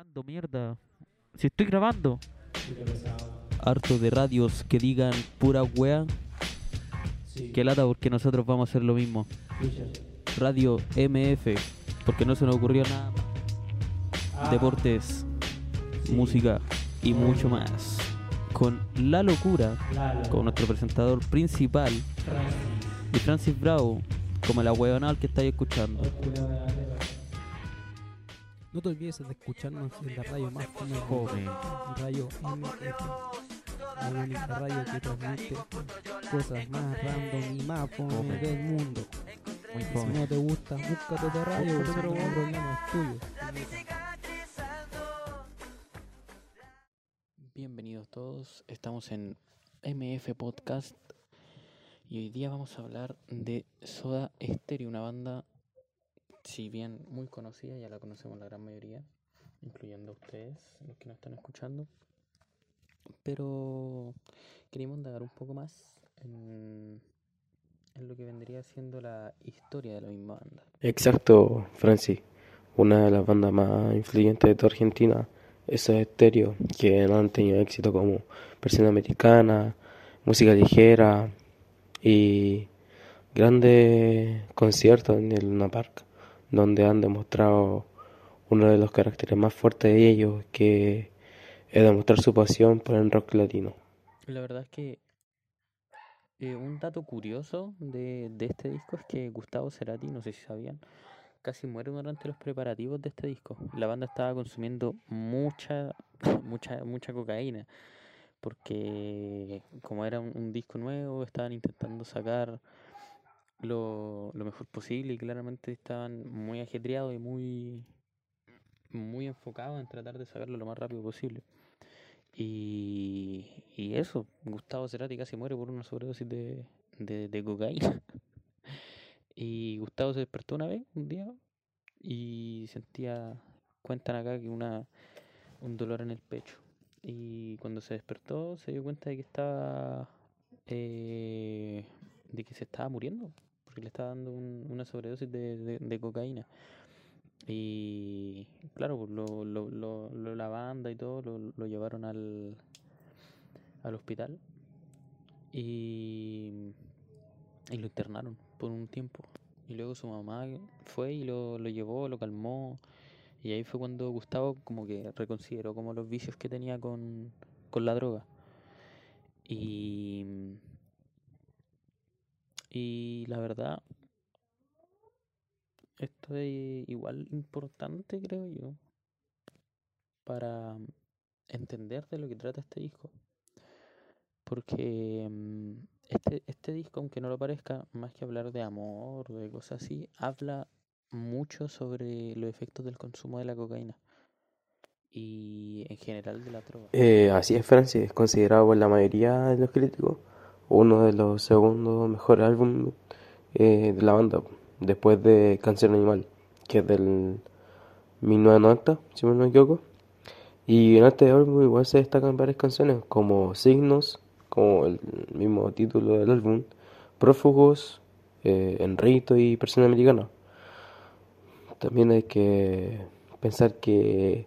grabando, mierda. Si estoy grabando. Harto de radios que digan pura wea. Que lata porque nosotros vamos a hacer lo mismo. Radio MF, porque no se nos ocurrió nada. Deportes, música y mucho más. Con La Locura, con nuestro presentador principal, y Francis Bravo, como la huevonal que estáis escuchando. No te olvides de escucharnos en la radio más mundo, Radio MF, la única radio que transmite cosas más random y más fome del mundo. Muy si no te gusta, búscate otra radio, porque wea. problema es tuyo. Bienvenidos todos, estamos en MF Podcast y hoy día vamos a hablar de Soda Stereo, una banda, si bien muy conocida, ya la conocemos la gran mayoría, incluyendo ustedes, los que nos están escuchando, pero queríamos indagar un poco más en, lo que vendría siendo la historia de la misma banda. Exacto, Francis. Una de las bandas más influyentes de toda Argentina, esos Stereo, que no han tenido éxito como Versión Americana, Música Ligera y grandes conciertos en el Luna Park, donde han demostrado uno de los caracteres más fuertes de ellos, que es demostrar su pasión por el rock latino. La verdad es que eh, un dato curioso de, de este disco es que Gustavo Cerati, no sé si sabían, casi muere durante los preparativos de este disco. La banda estaba consumiendo mucha, mucha, mucha cocaína, porque como era un, un disco nuevo, estaban intentando sacar lo, lo mejor posible y claramente estaban muy ajetreados y muy, muy enfocados en tratar de sacarlo lo más rápido posible. Y, y eso, Gustavo Cerati casi muere por una sobredosis de, de, de cocaína. Y Gustavo se despertó una vez, un día, y sentía, cuentan acá que una, un dolor en el pecho. Y cuando se despertó se dio cuenta de que estaba, eh, de que se estaba muriendo, porque le estaba dando un- una sobredosis de, de- cocaína. Y claro, pues lo, lo, lo- la banda y todo lo, lo llevaron al, al hospital y, y lo internaron por un tiempo. Y luego su mamá fue y lo, lo llevó, lo calmó. Y ahí fue cuando Gustavo como que reconsideró como los vicios que tenía con, con la droga. Y, y la verdad, esto es igual importante, creo yo, para entender de lo que trata este disco. Porque mm, este, este disco, aunque no lo parezca, más que hablar de amor o de cosas así, habla mucho sobre los efectos del consumo de la cocaína y en general de la droga. Eh, así es, Francis, es considerado por la mayoría de los críticos uno de los segundos mejores álbumes eh, de la banda, después de Canción Animal, que es del 1990, si no me equivoco. Y en este álbum igual se destacan varias canciones como Signos, como el mismo título del álbum, Prófugos, eh, Enrito y Persona Americana. También hay que pensar que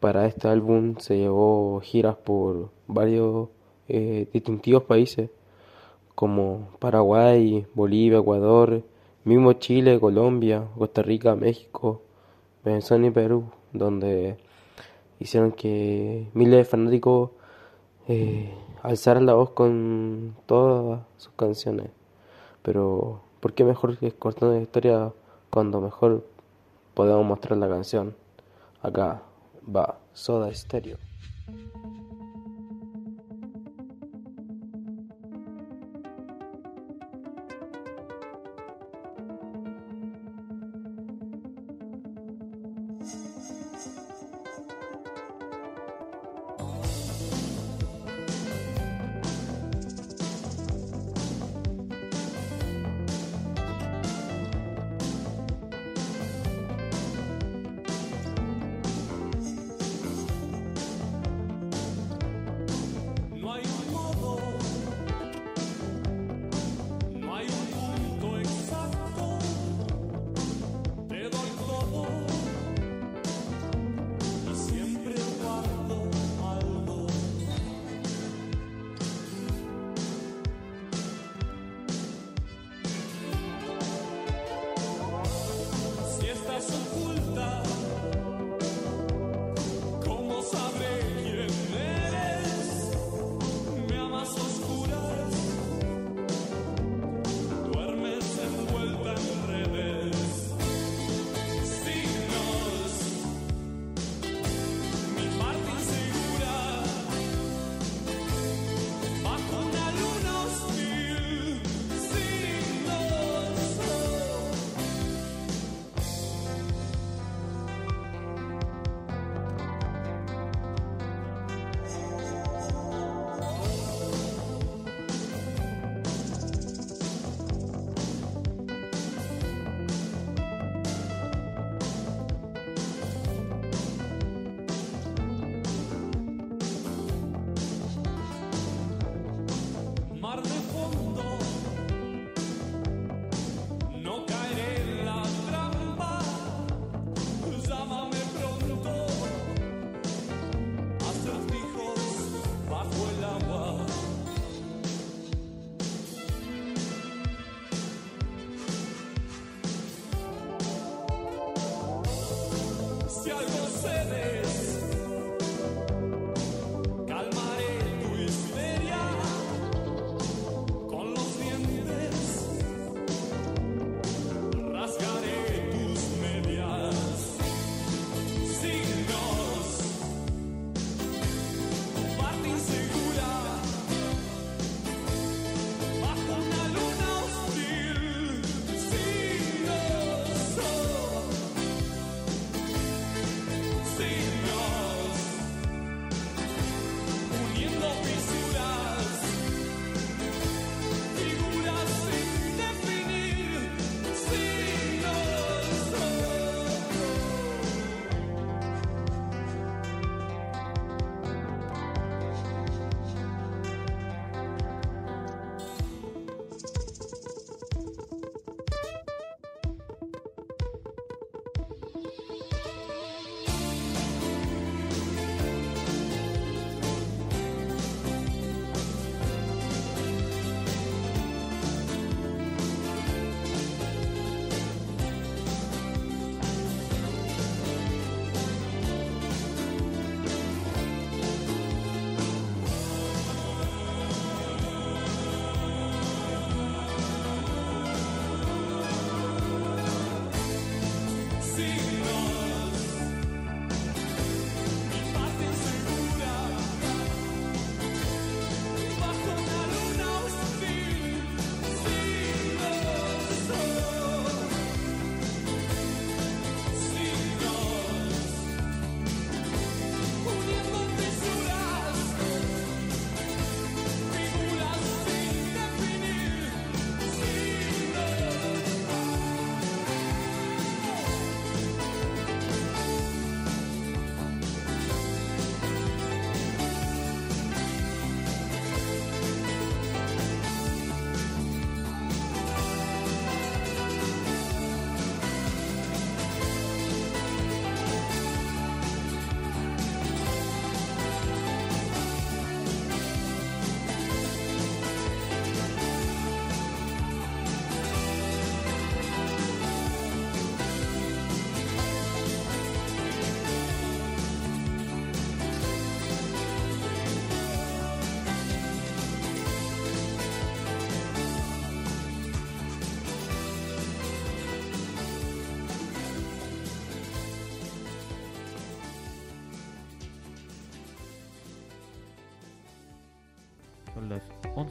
para este álbum se llevó giras por varios eh, distintivos países como Paraguay, Bolivia, Ecuador, mismo Chile, Colombia, Costa Rica, México, Venezuela y Perú, donde hicieron que miles de fanáticos eh, alzaran la voz con todas sus canciones. Pero, ¿por qué mejor que cortando la historia cuando mejor podemos mostrar la canción? Acá va Soda Stereo.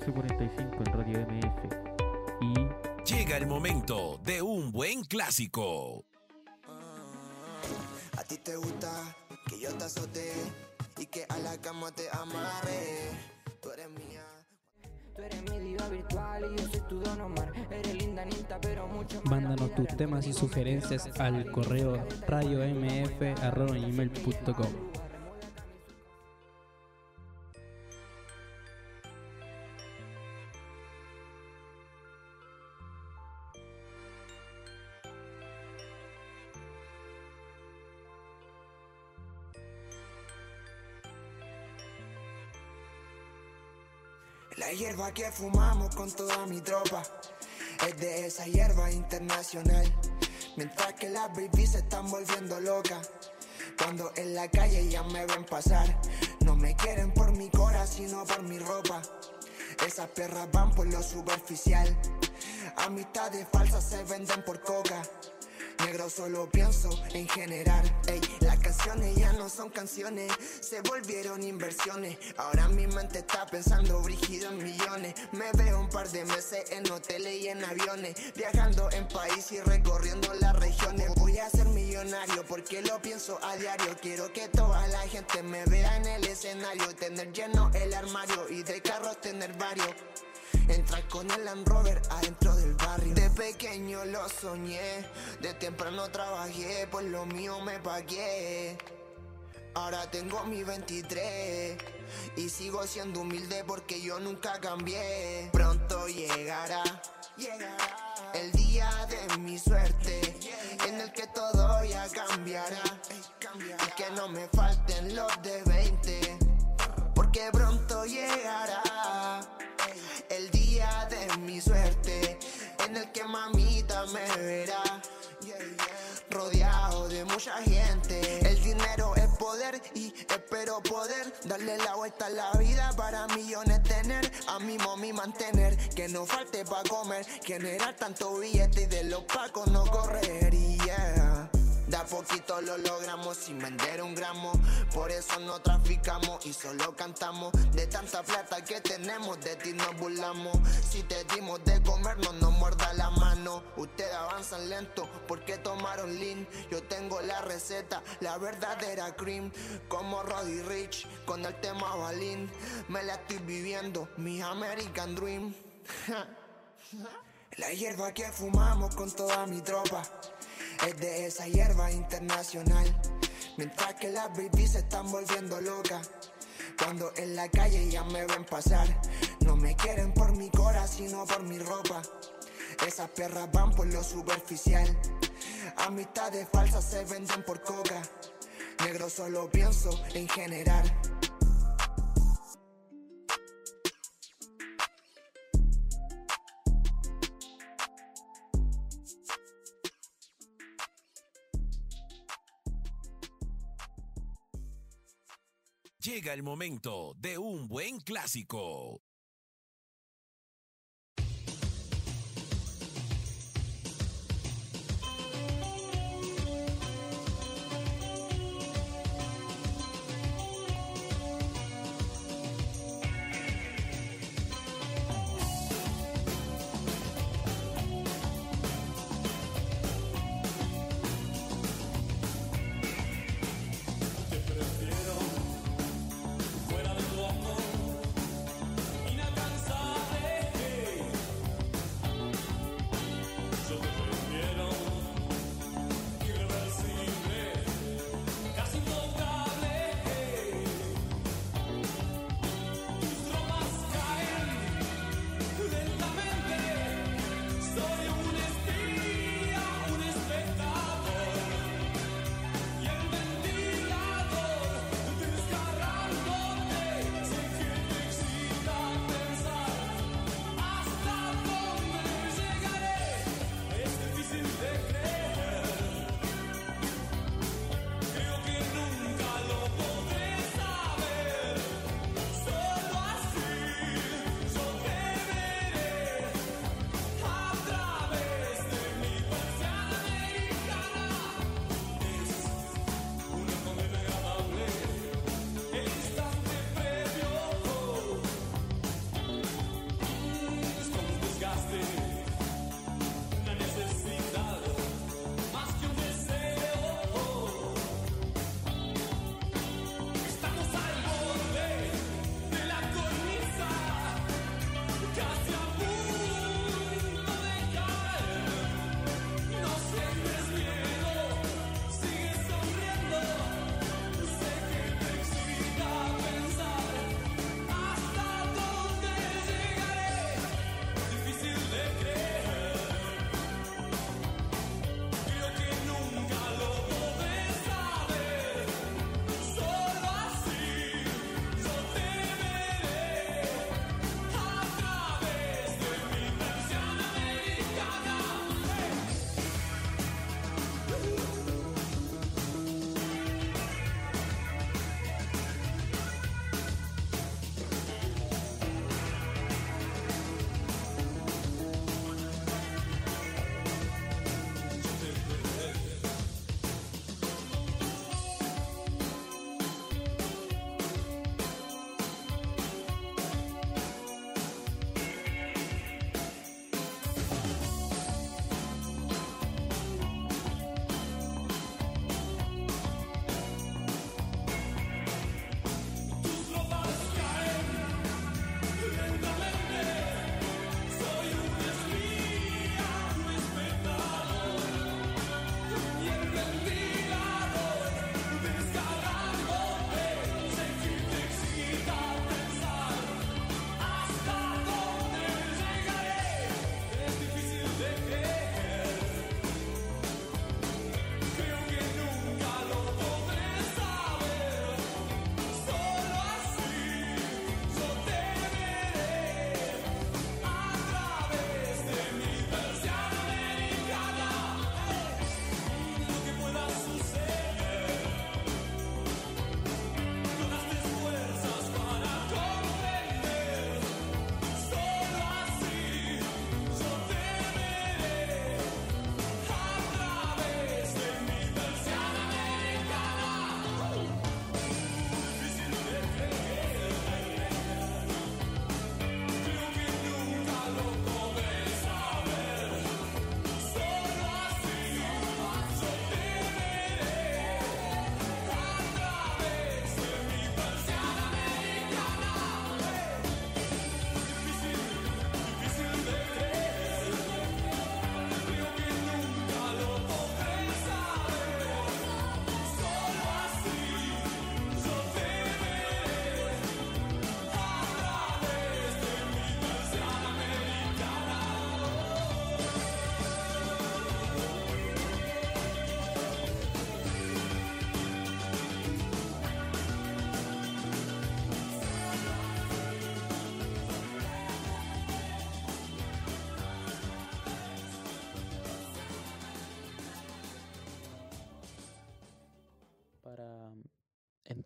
11.45 en Radio MF. Y Llega el momento de un buen clásico. A ti te gusta que yo te azote y que a la cama te amarre. Tú eres mía. Tú eres mi diva virtual y yo soy tu Don Omar. Eres linda, ninta, pero mucho más. mándanos tus temas y sugerencias al correo radiomf.com. hierba que fumamos con toda mi tropa es de esa hierba internacional. Mientras que las babies se están volviendo locas. Cuando en la calle ya me ven pasar, no me quieren por mi cora, sino por mi ropa. Esas perras van por lo superficial. Amistades falsas se venden por coca. Negro solo pienso en generar. Ey, las canciones ya no son canciones, se volvieron inversiones. Ahora mi mente está pensando brígido en millones. Me veo un par de meses en hoteles y en aviones, viajando en país y recorriendo las regiones. Voy a ser millonario porque lo pienso a diario. Quiero que toda la gente me vea en el escenario, tener lleno el armario y de carros tener varios. Entrar con el Land Rover adentro del barrio. De pequeño lo soñé, de temprano trabajé, por lo mío me pagué. Ahora tengo mi 23 y sigo siendo humilde porque yo nunca cambié. Pronto llegará, llegará el día de mi suerte en el que todo ya cambiará. Y que no me falten los de 20 porque pronto llegará suerte en el que mamita me verá rodeado de mucha gente el dinero es poder y espero poder darle la vuelta a la vida para millones tener, a mi mommy mantener, que no falte pa' comer, generar tanto billete y de los pacos no correría. De a poquito lo logramos sin vender un gramo. Por eso no traficamos y solo cantamos. De tanta plata que tenemos, de ti nos burlamos. Si te dimos de comer, no nos muerda la mano. Ustedes avanzan lento porque tomaron lean. Yo tengo la receta, la verdadera cream. Como Roddy Rich con el tema Balín. Me la estoy viviendo, mi American Dream. La hierba que fumamos con toda mi tropa es de esa hierba internacional. Mientras que las babies se están volviendo locas. Cuando en la calle ya me ven pasar, no me quieren por mi cora, sino por mi ropa. Esas perras van por lo superficial. Amistades falsas se venden por coca. Negro solo pienso en generar. Llega el momento de un buen clásico.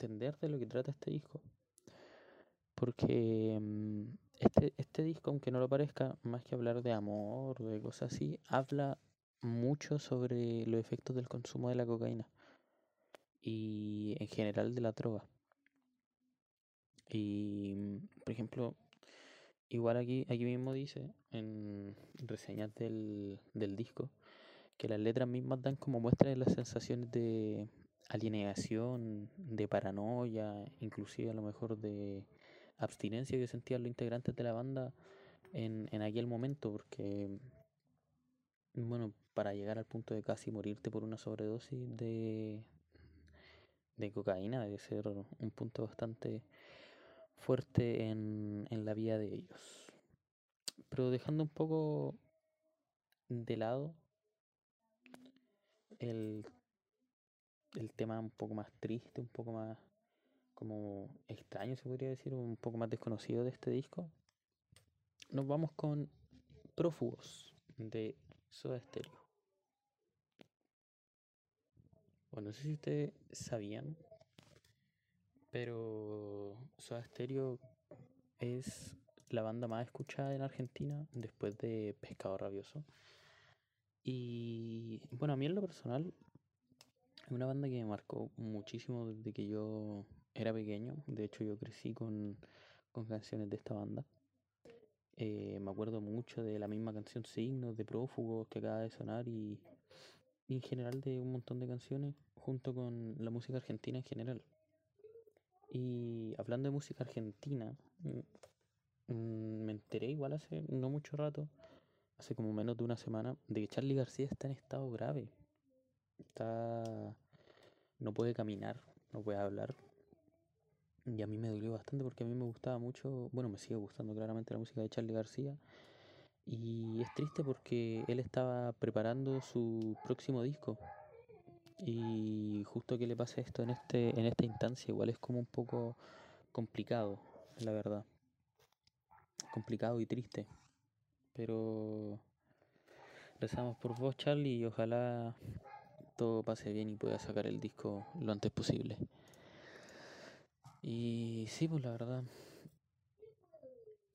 Entender de lo que trata este disco. Porque mm, este, este disco, aunque no lo parezca, más que hablar de amor, de cosas así, habla mucho sobre los efectos del consumo de la cocaína y en general de la droga. Y, mm, por ejemplo, igual aquí, aquí mismo dice, en reseñas del, del disco, que las letras mismas dan como muestra de las sensaciones de alienación, de paranoia, inclusive a lo mejor de abstinencia que sentían los integrantes de la banda en, en aquel momento, porque, bueno, para llegar al punto de casi morirte por una sobredosis de, de cocaína debe ser un punto bastante fuerte en, en la vida de ellos. Pero dejando un poco de lado el, el tema un poco más triste, un poco más como extraño, se podría decir, un poco más desconocido de este disco, nos vamos con Prófugos de Soda Stereo. Bueno, no sé si ustedes sabían, pero Soda Stereo es la banda más escuchada en Argentina después de Pescado Rabioso. Y bueno, a mí en lo personal es una banda que me marcó muchísimo desde que yo era pequeño. De hecho, yo crecí con, con canciones de esta banda. Eh, me acuerdo mucho de la misma canción Signos, de Prófugos que acaba de sonar y, y en general de un montón de canciones junto con la música argentina en general. Y hablando de música argentina, mm, me enteré igual hace no mucho rato, hace como menos de una semana, de que Charlie García está en estado grave. Está. no puede caminar, no puede hablar. Y a mí me dolió bastante porque a mí me gustaba mucho, bueno, me sigue gustando claramente la música de Charlie García. Y es triste porque él estaba preparando su próximo disco. Y justo que le pase esto en este en esta instancia igual es como un poco complicado, la verdad. Complicado y triste. Pero rezamos por vos, Charlie, y ojalá todo pase bien y pueda sacar el disco lo antes posible. Y sí, pues la verdad,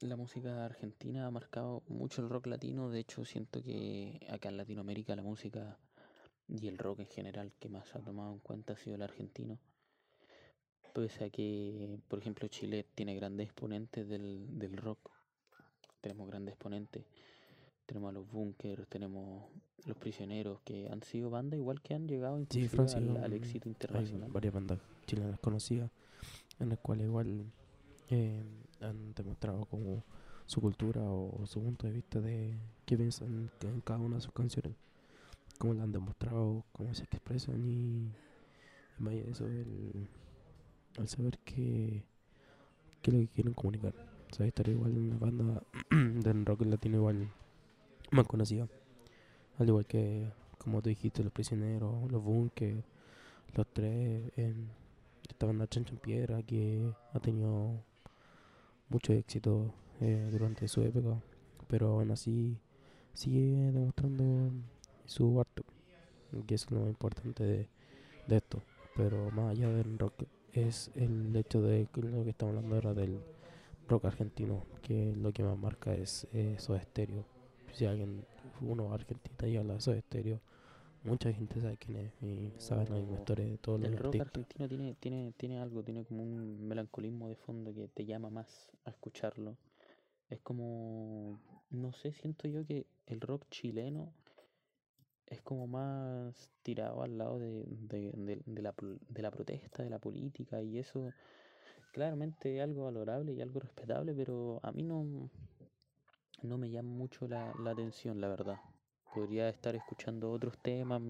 la música argentina ha marcado mucho el rock latino. De hecho, siento que acá en Latinoamérica la música y el rock en general que más ha tomado en cuenta ha sido el argentino. Pese a que, por ejemplo, Chile tiene grandes exponentes del, del rock. Tenemos grandes exponentes. Tenemos a los Bunkers, tenemos los Prisioneros, que han sido bandas igual que han llegado Sí, Francia, al, al éxito Hay internacional. varias bandas chilenas conocidas en las cuales igual eh, han demostrado como su cultura o su punto de vista de qué piensan en cada una de sus canciones. Cómo la han demostrado, cómo se expresan y, y más allá de eso, el, el saber qué, qué es lo que quieren comunicar. O sea, estaría igual una banda del rock latino igual más conocida. Al igual que, como tú dijiste, Los Prisioneros, Los Bunkers, Los Tres, en esta banda en Piedra que ha tenido mucho éxito eh, durante su época, pero aún así sigue demostrando su arte, que es lo más importante de, esto. Pero más allá del rock es el hecho de lo que estamos hablando ahora del rock argentino, que lo que más marca es eh, Soda Stereo. Si alguien, uno va a Argentina y habla de Soda Stereo, mucha gente sabe quién es y sabe misma historia de todos los El rock artistas. argentino tiene, tiene, tiene algo, tiene como un melancolismo de fondo que te llama más a escucharlo. Es como, no sé, siento yo que el rock chileno es como más tirado al lado de, de, de- de la, de la protesta, de la política, y eso claramente algo valorable y algo respetable, pero a mí no, no me llama mucho la, la atención, la verdad. Podría estar escuchando otros temas,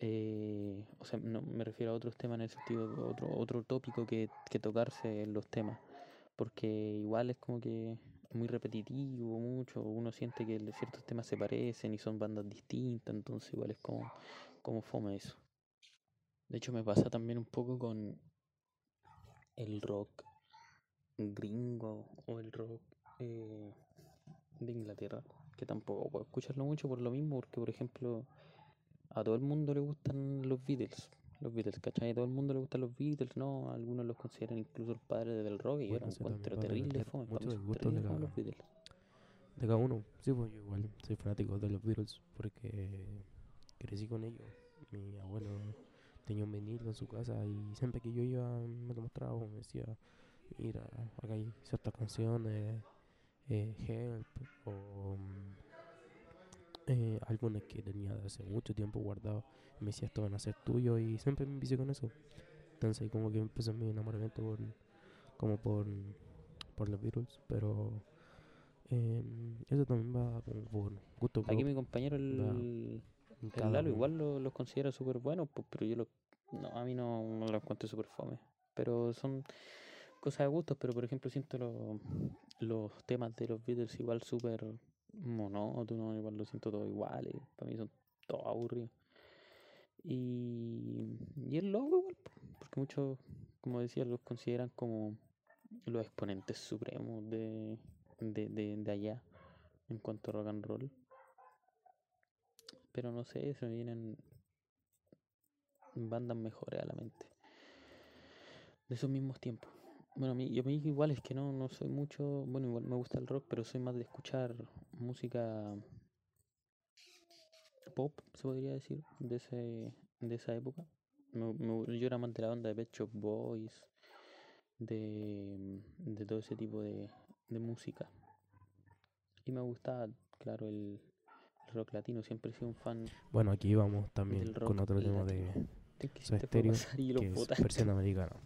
eh, o sea, no me refiero a otros temas en el sentido de otro, otro tópico que, que tocarse en los temas, porque igual es como que muy repetitivo, mucho, uno siente que ciertos temas se parecen y son bandas distintas, entonces igual es como, como fome eso. De hecho me pasa también un poco con el rock gringo o el rock eh, de Inglaterra, que tampoco puedo escucharlo mucho por lo mismo, porque por ejemplo a todo el mundo le gustan los Beatles, los Beatles, ¿cachai? A todo el mundo le gustan los Beatles, ¿no? Algunos los consideran incluso el padre del rock y yo Bueno, eso también encuentro terrible depender fome. mucho Para mí del son gusto de cada- los Beatles. De cada uno. Sí, pues yo igual soy fanático de los Beatles porque crecí con ellos. Mi abuelo tenía un vinilo en su casa y siempre que yo iba me lo mostraba, me decía, mira, acá hay ciertas canciones, eh, Help o mm, eh, algunas que tenía de hace mucho tiempo guardado. Me decía, esto van a ser tuyos y siempre me empecé con eso. Entonces como que empezó mi enamoramiento por, como por, por los Beatles, pero em, eso también va como por gusto Aquí mi compañero, el, el Lalo, igual lo- los considera súper buenos, pues, pero yo lo, no, a mí no, no los encuentro súper fome. Pero son cosas de gustos, pero por ejemplo siento lo- los temas de los Beatles igual súper monótonos, igual lo siento todo iguales, para mí son todos aburridos. Y, y es loco igual, po, porque muchos, como decía, los consideran como los exponentes supremos de, de, de, de allá en cuanto a rock and roll. Pero no sé, se me vienen bandas mejores a la mente. De esos mismos tiempos. Bueno, a mí, yo a mí igual es que no, no soy mucho, bueno, igual me gusta el rock, pero soy más de escuchar música pop, se podría decir, de ese, de esa época. Me- me- yo era más de la banda de Pet Shop Boys, de, de todo ese tipo de, de música. Y me gustaba, claro, el, el rock latino, siempre he sido un fan. Bueno, aquí vamos también con otro tema de latino. ¿Qué Soda quisiste fue Stereo, pasar y lo que es versión americana.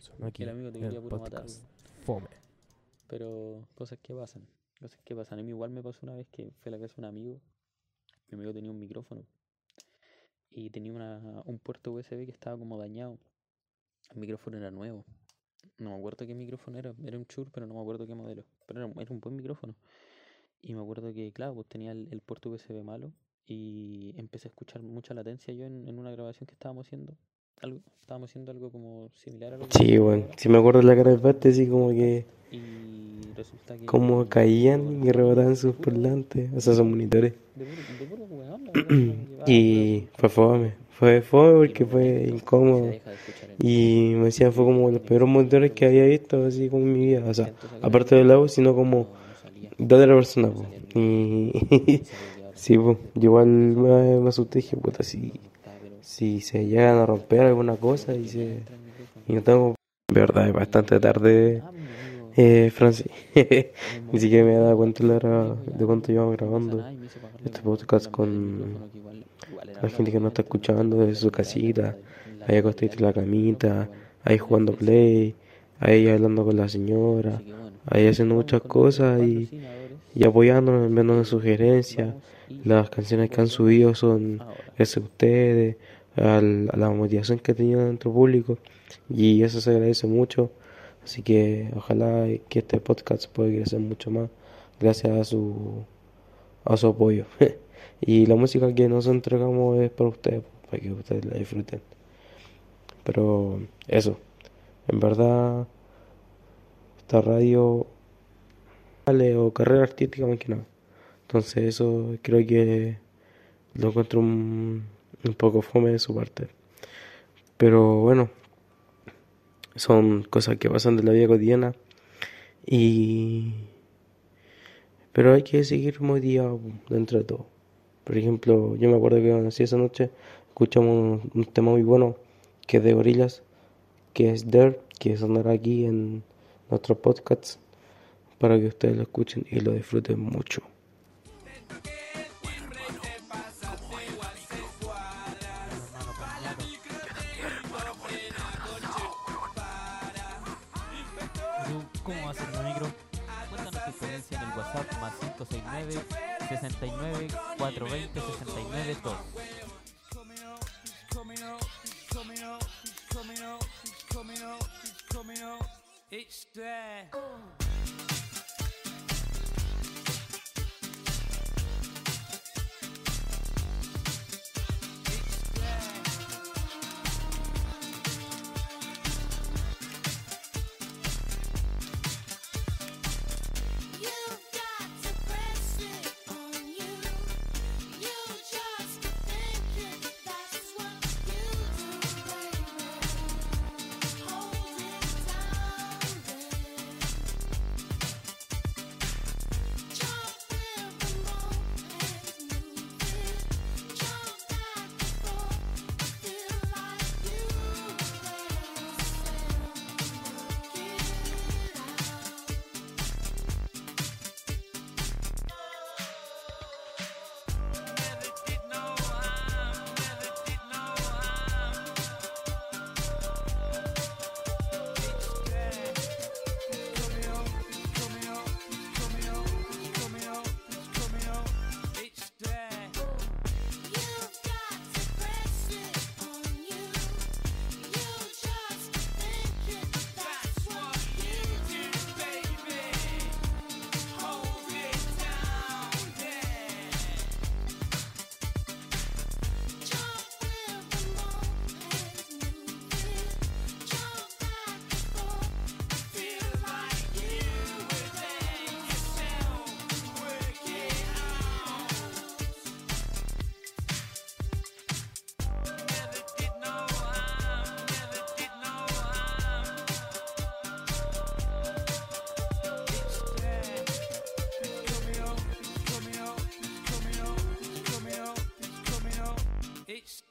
Son aquí el amigo te quería puro matar, Fome. Pero cosas que pasan, cosas que pasan. A mí igual me pasó una vez que fue a la casa de un amigo. Mi amigo tenía un micrófono y tenía una, un puerto USB que estaba como dañado. El micrófono era nuevo. No me acuerdo qué micrófono era, era un Shure, pero no me acuerdo qué modelo. Pero era, un- era un buen micrófono. Y me acuerdo que, claro, pues tenía el, el puerto USB malo y empecé a escuchar mucha latencia yo en, en una grabación que estábamos haciendo. Algo, estábamos haciendo algo como similar a lo que Sí, bueno, si me acuerdo de la cara del Bate, así como que Y resulta que. como caían y rebotaban sus parlantes, o sea, sus monitores. De puro, weón, la Y fue fome, fue fome porque fue incómodo. Y me decían fue como los peores monitores que había visto así como en mi vida. O sea, aparte el del audio, sino como salía, de otra persona. Y sí, pues, igual me, me asusté dije, puta, si, si se llegan a romper alguna cosa y se... no tengo... En verdad, es bastante tarde, eh, Francis. Ni siquiera me he dado cuenta de, cuánto llevamos grabando. este podcast con la gente que no está escuchando desde su casita, ahí acostadito en la camita, ahí jugando play, ahí hablando con la señora, ahí haciendo muchas cosas y. y apoyándonos, enviándonos sugerencias. Vamos y Las canciones que han subido son gracias ustedes, al- a la motivación que ha tenido dentro público y eso se agradece mucho. Así que ojalá que este podcast pueda crecer mucho más gracias a su, a su apoyo. y la música que nos entregamos es para ustedes, para que ustedes la disfruten. Pero eso, en verdad, esta radio o carrera artística más que nada. Entonces eso creo que lo encuentro un, poco fome de su parte. Pero bueno, son cosas que pasan de la vida cotidiana y... Pero hay que seguir motivado dentro de todo. Por ejemplo, yo me acuerdo que nací esa noche escuchamos un, tema muy bueno que es de Gorillaz, que es Dirt, que sonará aquí en nuestro podcast para que ustedes lo escuchen y lo disfruten mucho. ¿Tú ¿Cómo va a ser la micro? Cuéntanos tu experiencia en el WhatsApp más 569 69 420 69 2. You've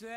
对。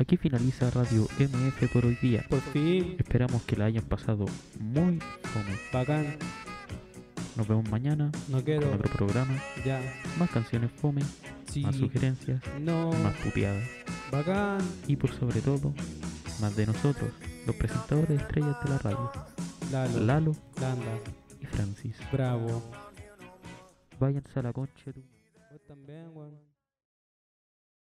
Aquí finaliza Radio MF por hoy día. Por fin, Esperamos que la hayan pasado muy fome. bacán. Nos vemos mañana No con quiero. otro programa. Ya. Más canciones fome, Sí. más sugerencias, No. más puteadas. Bacán. Y por sobre todo, más de nosotros, los presentadores estrellas de la radio. Lalo. Lalo Landa. y Francis. Bravo. Váyanse a la concha, tú. Vos también, weón.